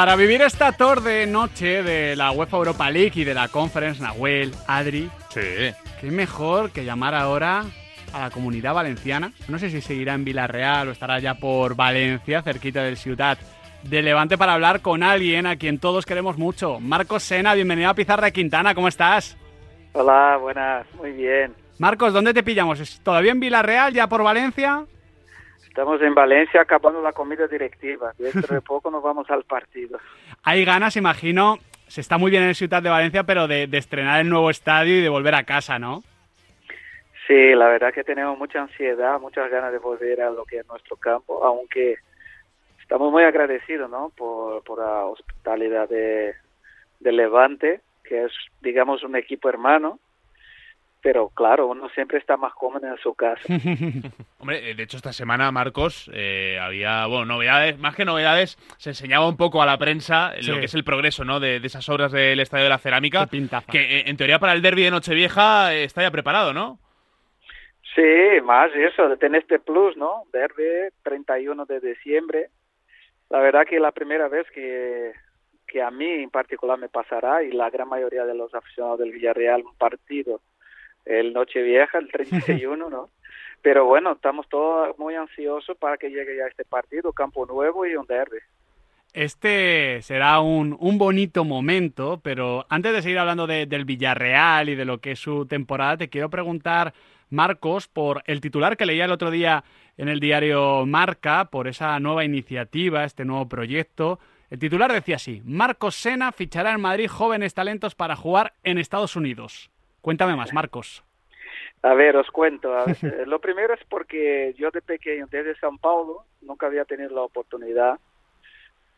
Para vivir esta tarde noche de la UEFA Europa League y de la Conference, Nahuel, Adri, Sí. qué mejor que llamar ahora a la comunidad valenciana. No sé si seguirá en Villarreal o estará ya por Valencia, cerquita del Ciudad de Levante, para hablar con alguien a quien todos queremos mucho. Marcos Sena, bienvenido a Pizarra de Quintana, ¿cómo estás? Hola, buenas, muy bien. Marcos, ¿dónde te pillamos? ¿Es ¿Todavía en Villarreal, ya por Valencia? Estamos en Valencia acabando la comida directiva. Dentro de poco nos vamos al partido. Hay ganas, imagino, se está muy bien en Ciudad de Valencia, pero de, de estrenar el nuevo estadio y de volver a casa, ¿no? Sí, la verdad que tenemos mucha ansiedad, muchas ganas de volver a lo que es nuestro campo, aunque estamos muy agradecidos, ¿no? Por, por la hospitalidad de, de Levante, que es, digamos, un equipo hermano. Pero claro, uno siempre está más cómodo en su casa. Hombre, eh, de hecho esta semana, Marcos, eh, había, bueno, novedades, más que novedades, se enseñaba un poco a la prensa Sí. lo que es el progreso, ¿no? De, de esas obras del Estadio de la Cerámica. Que eh, en teoría para el derby de Nochevieja eh, está ya preparado, ¿no? Sí, más eso, de tener este plus, ¿no? Derby, 31 de diciembre. La verdad que la primera vez que, que a mí en particular me pasará y la gran mayoría de los aficionados del Villarreal un partido el Nochevieja, el 31, ¿no? Pero bueno, estamos todos muy ansiosos para que llegue ya este partido, campo nuevo y un derby. Este será un, un bonito momento, pero antes de seguir hablando de- del Villarreal y de lo que es su temporada, te quiero preguntar, Marcos, por el titular que leía el otro día en el diario Marca, por esa nueva iniciativa, este nuevo proyecto. El titular decía así, Marcos Sena fichará en Madrid jóvenes talentos para jugar en Estados Unidos. Cuéntame más, Marcos. A ver, os cuento. Ver, eh, lo primero es porque yo de pequeño, desde San Paulo, nunca había tenido la oportunidad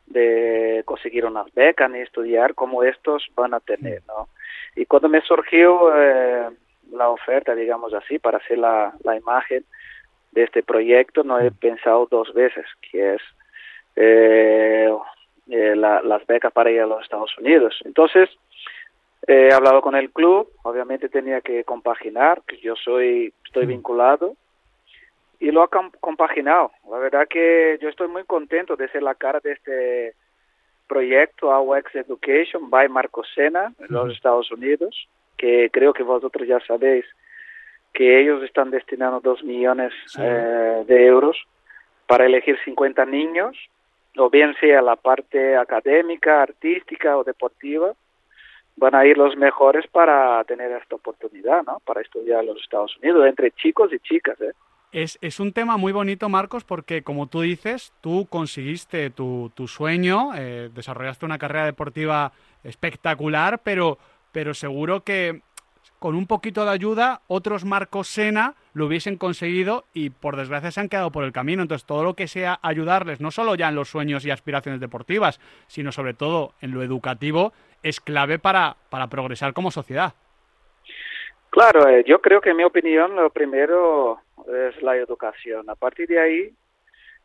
de conseguir unas becas ni estudiar como estos van a tener, ¿no? Y cuando me surgió eh, la oferta, digamos así, para hacer la, la imagen de este proyecto, no he pensado dos veces, que es eh, eh, la- las becas para ir a los Estados Unidos. Entonces, he hablado con el club, obviamente tenía que compaginar, que yo soy, estoy vinculado, y lo ha com- compaginado. La verdad que yo estoy muy contento de ser la cara de este proyecto AUX Education by Marco Sena en los Estados Unidos, que creo que vosotros ya sabéis que ellos están destinando dos millones Sí. eh, de euros para elegir 50 niños, o bien sea la parte académica, artística o deportiva, van a ir los mejores para tener esta oportunidad, ¿no? Para estudiar en los Estados Unidos, entre chicos y chicas, ¿eh? Es, es un tema muy bonito, Marcos, porque como tú dices, tú conseguiste tu, tu sueño, eh, desarrollaste una carrera deportiva espectacular, pero, pero seguro que con un poquito de ayuda, otros Marcos Sena lo hubiesen conseguido y por desgracia se han quedado por el camino. Entonces, todo lo que sea ayudarles, no solo ya en los sueños y aspiraciones deportivas, sino sobre todo en lo educativo, es clave para, para progresar como sociedad. Claro, eh, yo creo que en mi opinión lo primero es la educación. A partir de ahí,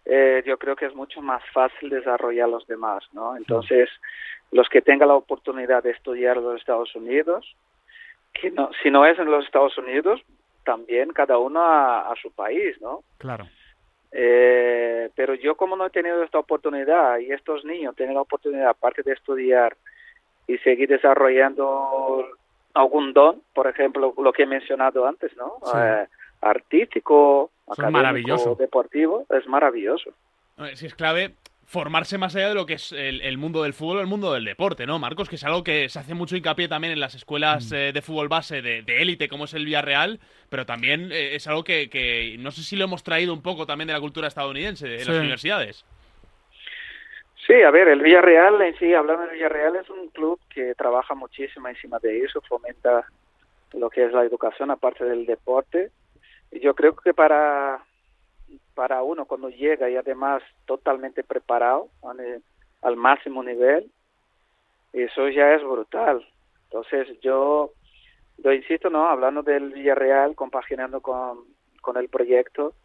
eh, yo creo que es mucho más fácil desarrollar los demás, ¿no? Entonces, los que tengan la oportunidad de estudiar en los Estados Unidos, que no, si no es en los Estados Unidos, también cada uno a, a su país, ¿no? Claro. Eh, pero yo como no he tenido esta oportunidad y estos niños tienen la oportunidad aparte de estudiar y seguir desarrollando algún don, por ejemplo, lo que he mencionado antes, ¿no? Sí. Eh, artístico, es académico, maravilloso. deportivo, es maravilloso. Sí, es clave formarse más allá de lo que es el, el mundo del fútbol o el mundo del deporte, ¿no, Marcos? Que es algo que se hace mucho hincapié también en las escuelas eh, de fútbol base de de élite, como es el Villarreal, pero también eh, es algo que, que no sé si lo hemos traído un poco también de la cultura estadounidense, de Sí. las universidades. Sí, a ver, el Villarreal en sí, hablando del Villarreal, es un club que trabaja muchísimo encima de eso, fomenta lo que es la educación aparte del deporte. Y yo creo que para, para uno cuando llega y además totalmente preparado al, máximo nivel, eso ya es brutal. Entonces yo, yo insisto, ¿no? Hablando del Villarreal, compaginando con, con el proyecto,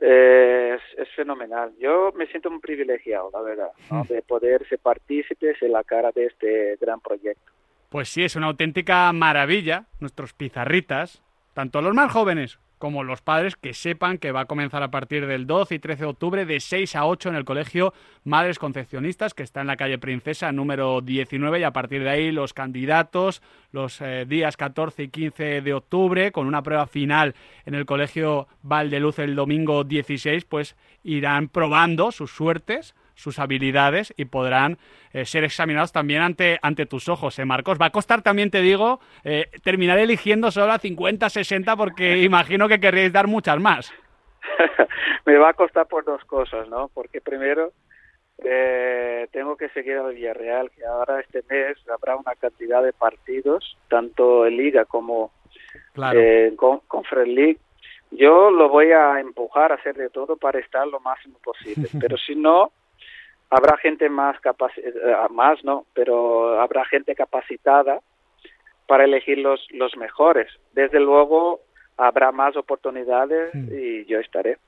eh, es, es fenomenal. Yo me siento muy privilegiado, la verdad, ¿no? de poder ser partícipes en la cara de este gran proyecto. Pues sí, es una auténtica maravilla. Nuestros pizarritas, tanto los más jóvenes como los padres que sepan que va a comenzar a partir del 12 y 13 de octubre de 6 a 8 en el colegio Madres Concepcionistas, que está en la calle Princesa número 19 y a partir de ahí los candidatos los eh, días 14 y 15 de octubre con una prueba final en el colegio Valdeluz el domingo 16, pues irán probando sus suertes sus habilidades y podrán eh, ser examinados también ante, ante tus ojos, ¿eh, Marcos? Va a costar también, te digo, eh, terminar eligiendo solo a 50, 60, porque imagino que querréis dar muchas más. Me va a costar por dos cosas, ¿no? Porque primero eh, tengo que seguir al Villarreal, que ahora este mes habrá una cantidad de partidos, tanto en Liga como en con, League. Yo lo voy a empujar a hacer de todo para estar lo máximo posible, pero si no, habrá gente más capaz, eh, más no, pero habrá gente capacitada para elegir los, los mejores. Desde luego habrá más oportunidades hmm. y yo estaré.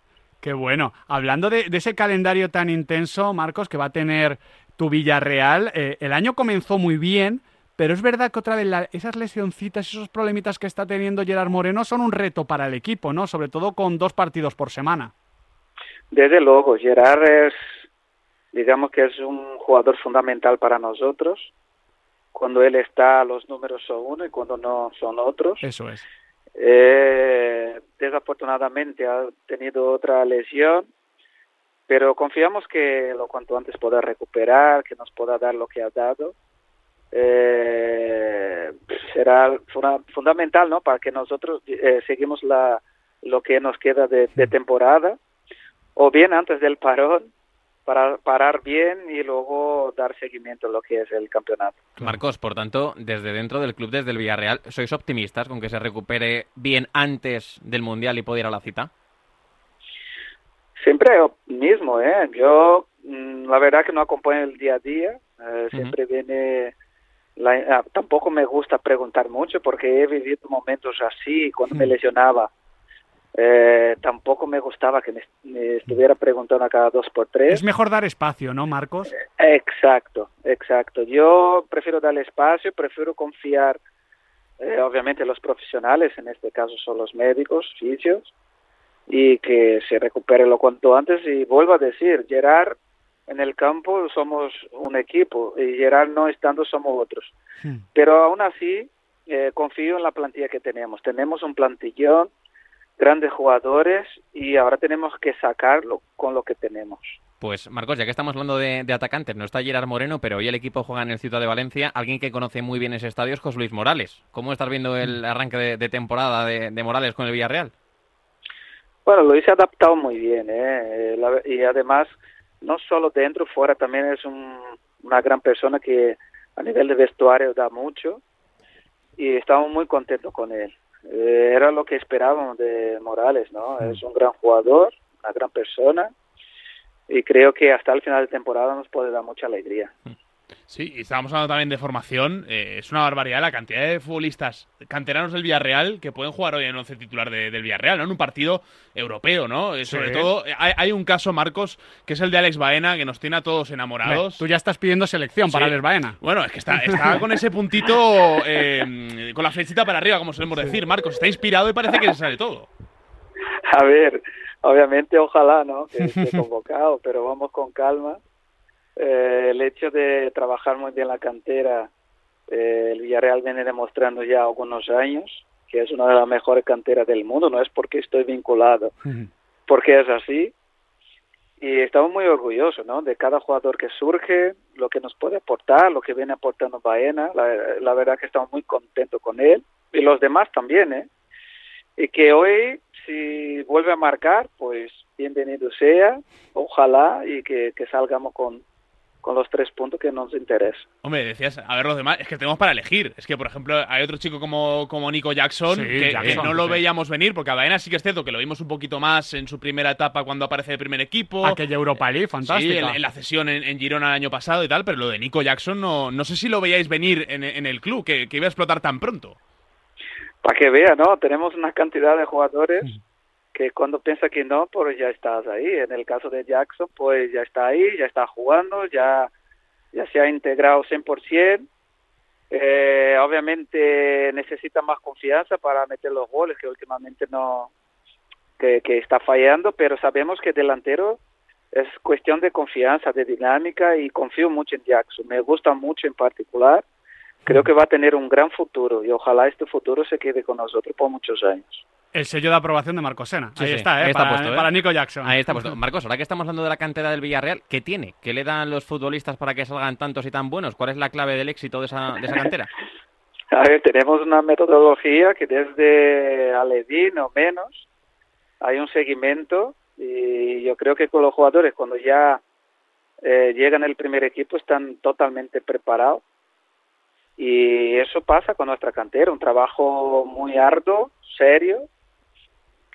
Qué bueno. Hablando de, ese calendario tan intenso, Marcos, que va a tener tu Villarreal, eh, el año comenzó muy bien, pero es verdad que otra vez esas lesioncitas, esos problemitas que está teniendo Gerard Moreno son un reto para el equipo, ¿no? Sobre todo con dos partidos por semana. Desde luego, Gerard es digamos que es un jugador fundamental para nosotros. Cuando él está, los números son uno y cuando no son otros. Eso es. Eh, desafortunadamente ha tenido otra lesión, pero confiamos que lo cuanto antes pueda recuperar, que nos pueda dar lo que ha dado. Eh, será fundamental, ¿no? Para que nosotros eh, seguimos la, lo que nos queda de, de temporada, o bien antes del parón, para parar bien y luego dar seguimiento a lo que es el campeonato. Marcos, por tanto, desde dentro del club, desde el Villarreal, ¿sois optimistas con que se recupere bien antes del Mundial y pueda ir a la cita? Siempre optimismo, ¿eh? Yo, mm, la verdad que no acompaño el día a día, eh, siempre viene... Ah, tampoco me gusta preguntar mucho porque he vivido momentos así cuando me lesionaba eh, tampoco me gustaba que me, estuviera preguntando a cada dos por tres. Es mejor dar espacio, ¿no, Marcos? Eh, exacto, exacto. Yo prefiero dar espacio, prefiero confiar, eh, obviamente, los profesionales, en este caso son los médicos, fisios, y que se recupere lo cuanto antes. Y vuelvo a decir, Gerard, en el campo somos un equipo, y Gerard no estando somos otros. Hmm. Pero aún así, eh, confío en la plantilla que tenemos. Tenemos un plantillón grandes jugadores y ahora tenemos que sacarlo con lo que tenemos. Pues Marcos, ya que estamos hablando de, atacantes, no está Gerard Moreno, pero hoy el equipo juega en el Ciudad de Valencia. Alguien que conoce muy bien ese estadio es José Luis Morales. ¿Cómo estás viendo el arranque de, temporada de, Morales con el Villarreal? Bueno, lo hice adaptado muy bien, ¿eh? y además, no solo dentro, fuera también es una gran persona que a nivel de vestuario da mucho y estamos muy contentos con él. Eh, era lo que esperábamos de Morales, ¿no? Es un gran jugador, una gran persona y creo que hasta el final de temporada nos puede dar mucha alegría. Sí, y estábamos hablando también de formación. Eh, es una barbaridad la cantidad de futbolistas canteranos del Villarreal que pueden jugar hoy en el once titular del Villarreal, ¿no? En un partido europeo, ¿no? Eh, sobre todo, hay, un caso, Marcos, que es el de Alex Baena, que nos tiene a todos enamorados. tú ya estás pidiendo selección para Alex Baena. Bueno, es que está, está con ese puntito, eh, con la flechita para arriba, como solemos decir. Marcos, está inspirado y parece que se sale todo. A ver, obviamente, ojalá, ¿no? Que esté convocado, pero vamos con calma eh, el hecho de trabajar muy bien la cantera, eh, el Villarreal viene demostrando ya algunos años que es una de las mejores canteras del mundo, no es porque estoy vinculado, porque es así. Y estamos muy orgullosos ¿no? de cada jugador que surge, lo que nos puede aportar, lo que viene aportando Baena. La, la verdad que estamos muy contentos con él y los demás también. ¿eh? Y que hoy, si vuelve a marcar, pues bienvenido sea, ojalá y que salgamos con, con los tres puntos que nos interesa. Hombre, decías, a ver los demás, es que tenemos para elegir. Es que, por ejemplo, hay otro chico como, como Nico Jackson, que, no lo veíamos venir, porque a Baena sí que es cierto que lo vimos un poquito más en su primera etapa cuando aparece el primer equipo. Aquella Europa League, fantástica. Sí, en, la cesión en, Girona el año pasado y tal, pero lo de Nico Jackson no, no sé si lo veíais venir en, el club, que, que, iba a explotar tan pronto. Para que vea, ¿no? Tenemos una cantidad de jugadores que cuando piensa que no, pues ya estás ahí. En el caso de Jackson, pues ya está ahí, ya está jugando, ya, ya se ha integrado 100%. Eh, obviamente necesita más confianza para meter los goles, que últimamente no, que, está fallando, pero sabemos que delantero es cuestión de confianza, de dinámica y confío mucho en Jackson. Me gusta mucho en particular. Creo que va a tener un gran futuro y ojalá este futuro se quede con nosotros por muchos años. El sello de aprobación de Marcos Sena. Sí, ahí sí, está, ¿eh? ahí está para, puesto, ¿eh? para Nico Jackson. Ahí está puesto. Marcos, ahora que estamos hablando de la cantera del Villarreal, ¿qué tiene? ¿Qué le dan los futbolistas para que salgan tantos y tan buenos? ¿Cuál es la clave del éxito de esa, de esa cantera? A ver, tenemos una metodología que desde Aledín o menos hay un seguimiento y yo creo que con los jugadores cuando ya eh, llegan al primer equipo están totalmente preparados y eso pasa con nuestra cantera, un trabajo muy arduo, serio,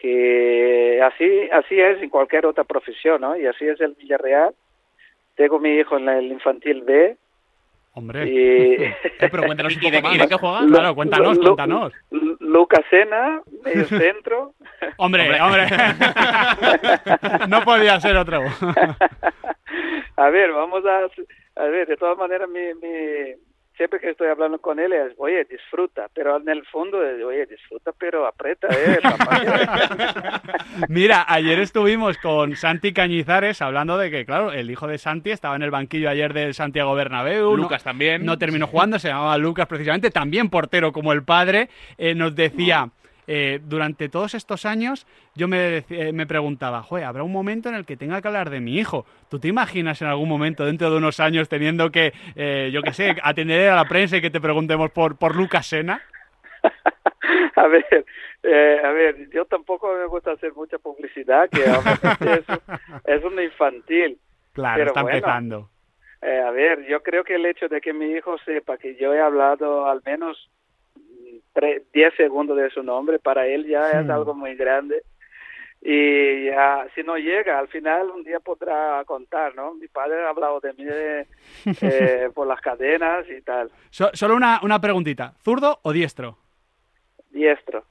que así así es en cualquier otra profesión, ¿no? Y así es el Villarreal. Tengo mi hijo en el infantil B Hombre. y Eh, pero cuéntanos un ¿Y poco y más. de qué juega? Lu- Claro, cuéntanos, Lu- cuéntanos. Lu- Lucas Sena, medio centro. Hombre, hombre. no podía ser otro. a ver, vamos a, a ver, de todas maneras, mi, mi, siempre que estoy hablando con él es, oye, disfruta, pero en el fondo es, oye, disfruta, pero aprieta, eh, papá. Mira, ayer estuvimos con Santi Cañizares hablando de que, claro, el hijo de Santi estaba en el banquillo ayer del Santiago Bernabéu. no- Lucas también. No terminó jugando, se llamaba Lucas precisamente, también portero como el padre. eh, nos decía, eh, durante todos estos años, yo me, eh, me preguntaba, joder, habrá un momento en el que tenga que hablar de mi hijo. ¿Tú te imaginas en algún momento, dentro de unos años, teniendo que, eh, yo qué sé, atender a la prensa y que te preguntemos por, por Lucas Sena? a ver, eh, a ver, yo tampoco me gusta hacer mucha publicidad, que es, un- es un infantil. Claro, Pero está bueno. empezando. Eh, a ver, yo creo que el hecho de que mi hijo sepa que yo he hablado al menos 10 segundos de su nombre, para él ya es algo muy grande. Y ya, si no llega, al final un día podrá contar, ¿no? Mi padre ha hablado de mí eh, eh, por las cadenas y tal. So- solo una, una preguntita, ¿zurdo o diestro? Diestro.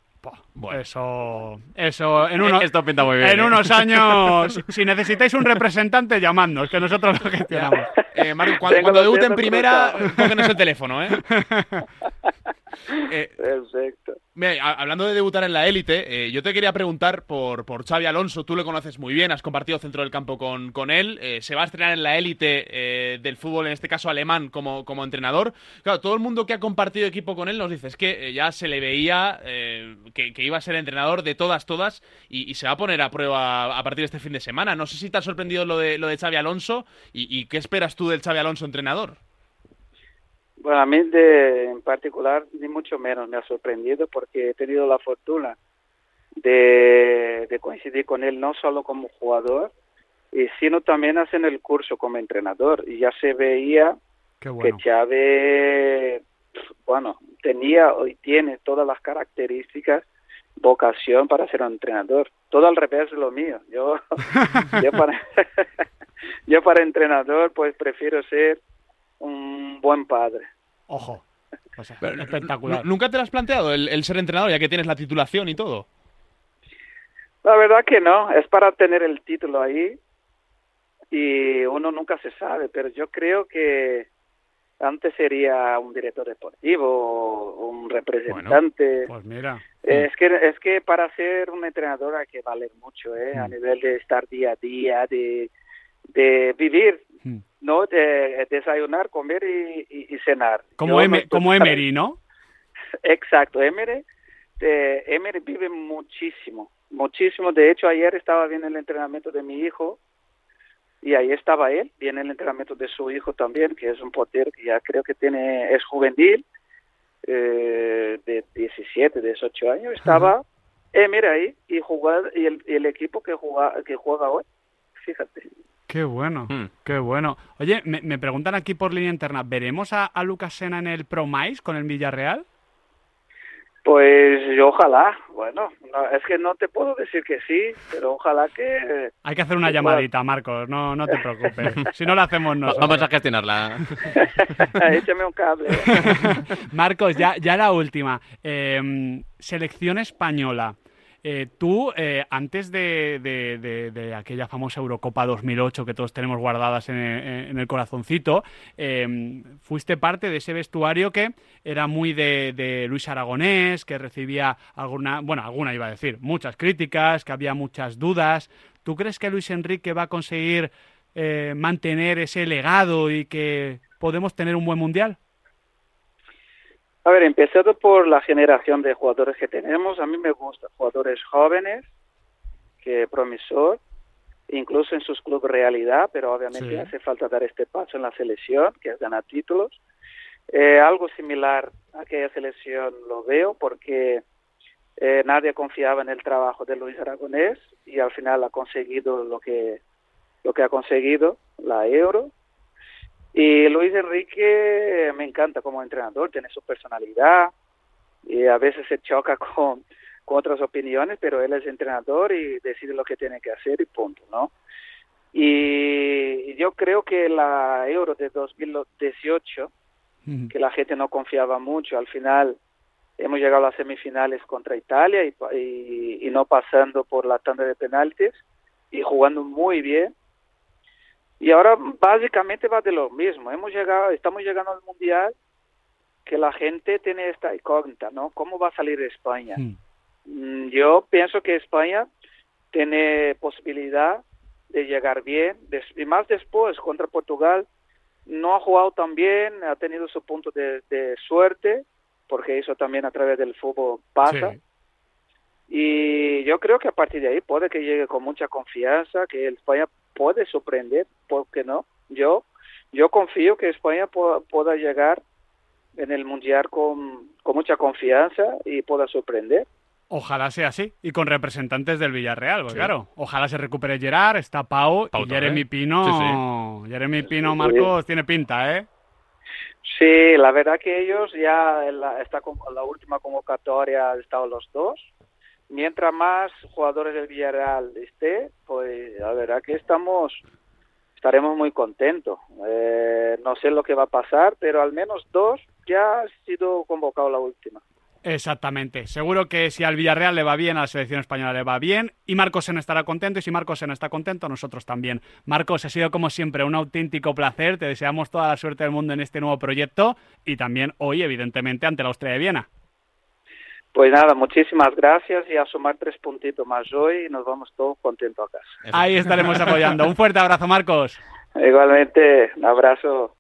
Bueno. Eso, eso, en, uno- Esto pinta muy bien. en ¿eh? unos años, si- si necesitáis un representante, llamadnos, que nosotros lo gestionamos. Eh, Marco, cuando, cuando debute en primera, cógenos el teléfono, ¿eh? Eh, Perfecto. Mira, hablando de debutar en la élite, eh, yo te quería preguntar por, por Xavi Alonso. Tú le conoces muy bien, has compartido centro del campo con, con él. eh, se va a estrenar en la élite eh, del fútbol, en este caso alemán, como, como entrenador. Claro, todo el mundo que ha compartido equipo con él nos dice es que ya se le veía eh, que, que iba a ser entrenador de todas, todas, y, y se va a poner a prueba a partir de este fin de semana. No sé si te ha sorprendido lo de, lo de Xavi Alonso y, y qué esperas tú del Xavi Alonso entrenador. Bueno, a mí de, en particular ni mucho menos me ha sorprendido porque he tenido la fortuna de, de coincidir con él no solo como jugador, y sino también haciendo el curso como entrenador. Y ya se veía bueno. que Chávez, bueno, tenía y tiene todas las características, vocación para ser un entrenador. Todo al revés de lo mío. Yo, yo, para, yo para entrenador pues prefiero ser un buen padre. Ojo. O sea, Pero, espectacular. ¿nu- ¿Nunca te lo has planteado el, el ser entrenador, ya que tienes la titulación y todo? La verdad que no, es para tener el título ahí y uno nunca se sabe, pero yo creo que antes sería un director deportivo, un representante. Pues mira. Es que es que para ser un entrenador hay que valer mucho, ¿eh? A Mm. nivel de estar día a día, de, de vivir, Mm. ¿no? De desayunar, comer y, y- y cenar. Como, Em- no como Emery, ¿no? Exacto, Emery, Emery vive muchísimo, muchísimo. De hecho, ayer estaba viendo el entrenamiento de mi hijo y ahí estaba él, viene el entrenamiento de su hijo también, que es un portero que ya creo que tiene es juvenil, eh, de 17, 18 años. Estaba Emery ahí y jugar y el, y el equipo que juega que juega hoy, fíjate. Qué bueno, Hmm. qué bueno. Oye, me, me preguntan aquí por línea interna, ¿veremos a, a Lucas Sena en el Promais con el Villarreal? Pues yo ojalá, bueno, no, es que no te puedo decir que sí, pero ojalá que Hay que hacer una llamadita, Marcos, no, no te preocupes. si no la hacemos nosotros. Vamos a gestionarla. Échame un cable. Marcos, ya, ya la última. Eh, selección española. Eh, tú, eh, antes de, aquella famosa Eurocopa 2008 que todos tenemos guardadas en, el corazoncito, em, fuiste parte de ese vestuario que era muy de, Luis Aragonés, que recibía alguna, bueno, alguna iba a decir, muchas críticas, que había muchas dudas. ¿Tú crees que Luis Enrique va a conseguir eh, mantener ese legado y que podemos tener un buen mundial? A ver, empezando por la generación de jugadores que tenemos, a mí me gusta jugadores jóvenes, que promisor, incluso en sus clubes realidad, pero obviamente hace falta dar este paso en la selección, que es ganar títulos. Eh, algo similar a aquella selección lo veo porque eh, nadie confiaba en el trabajo de Luis Aragonés y al final ha conseguido lo que lo que ha conseguido la Euro y Luis Enrique me encanta como entrenador, tiene su personalidad y a veces se choca con, otras opiniones, pero él es entrenador y decide lo que tiene que hacer y punto, ¿no? Y yo creo que la Euro de 2018, que la gente no confiaba mucho, al final hemos llegado a las semifinales contra Italia y, y no pasando por la tanda de penaltis y jugando muy bien y ahora básicamente va de lo mismo. Hemos llegado, estamos llegando al mundial que la gente tiene esta incógnita, ¿no? ¿Cómo va a salir España? Hmm. Mm, yo pienso que España tiene posibilidad de llegar bien, y más después contra Portugal no ha jugado tan bien, ha tenido su punto de, suerte, porque eso también a través del fútbol pasa. Y yo creo que a partir de ahí puede que llegue con mucha confianza, que España puede sorprender, ¿por qué no? Yo, yo confío que España pueda, llegar en el Mundial con, mucha confianza y pueda sorprender. Ojalá sea así. Y con representantes del Villarreal, pues claro. Ojalá se recupere Gerard, está Pau, y Jeremy Pino. Jeremy Pino, Marcos, tiene pinta, ¿eh? Sí, la verdad que ellos ya en la, está la última convocatoria han estado los dos mientras más jugadores del Villarreal esté, pues la verdad que estamos estaremos muy contentos. Eh, no sé lo que va a pasar, pero al menos dos ya ha sido convocado la última. Exactamente. Seguro que si al Villarreal le va bien, a la selección española le va bien. Y Marcos estará contento. Y si Marcos está contento, nosotros también. Marcos, ha sido como siempre un auténtico placer. Te deseamos toda la suerte del mundo en este nuevo proyecto. Y también hoy, evidentemente, ante la Austria de Viena. Pues nada, muchísimas gracias y a sumar tres puntitos más hoy y nos vamos todos contentos a casa. Ahí estaremos apoyando. Un fuerte abrazo, Marcos. Igualmente, un abrazo.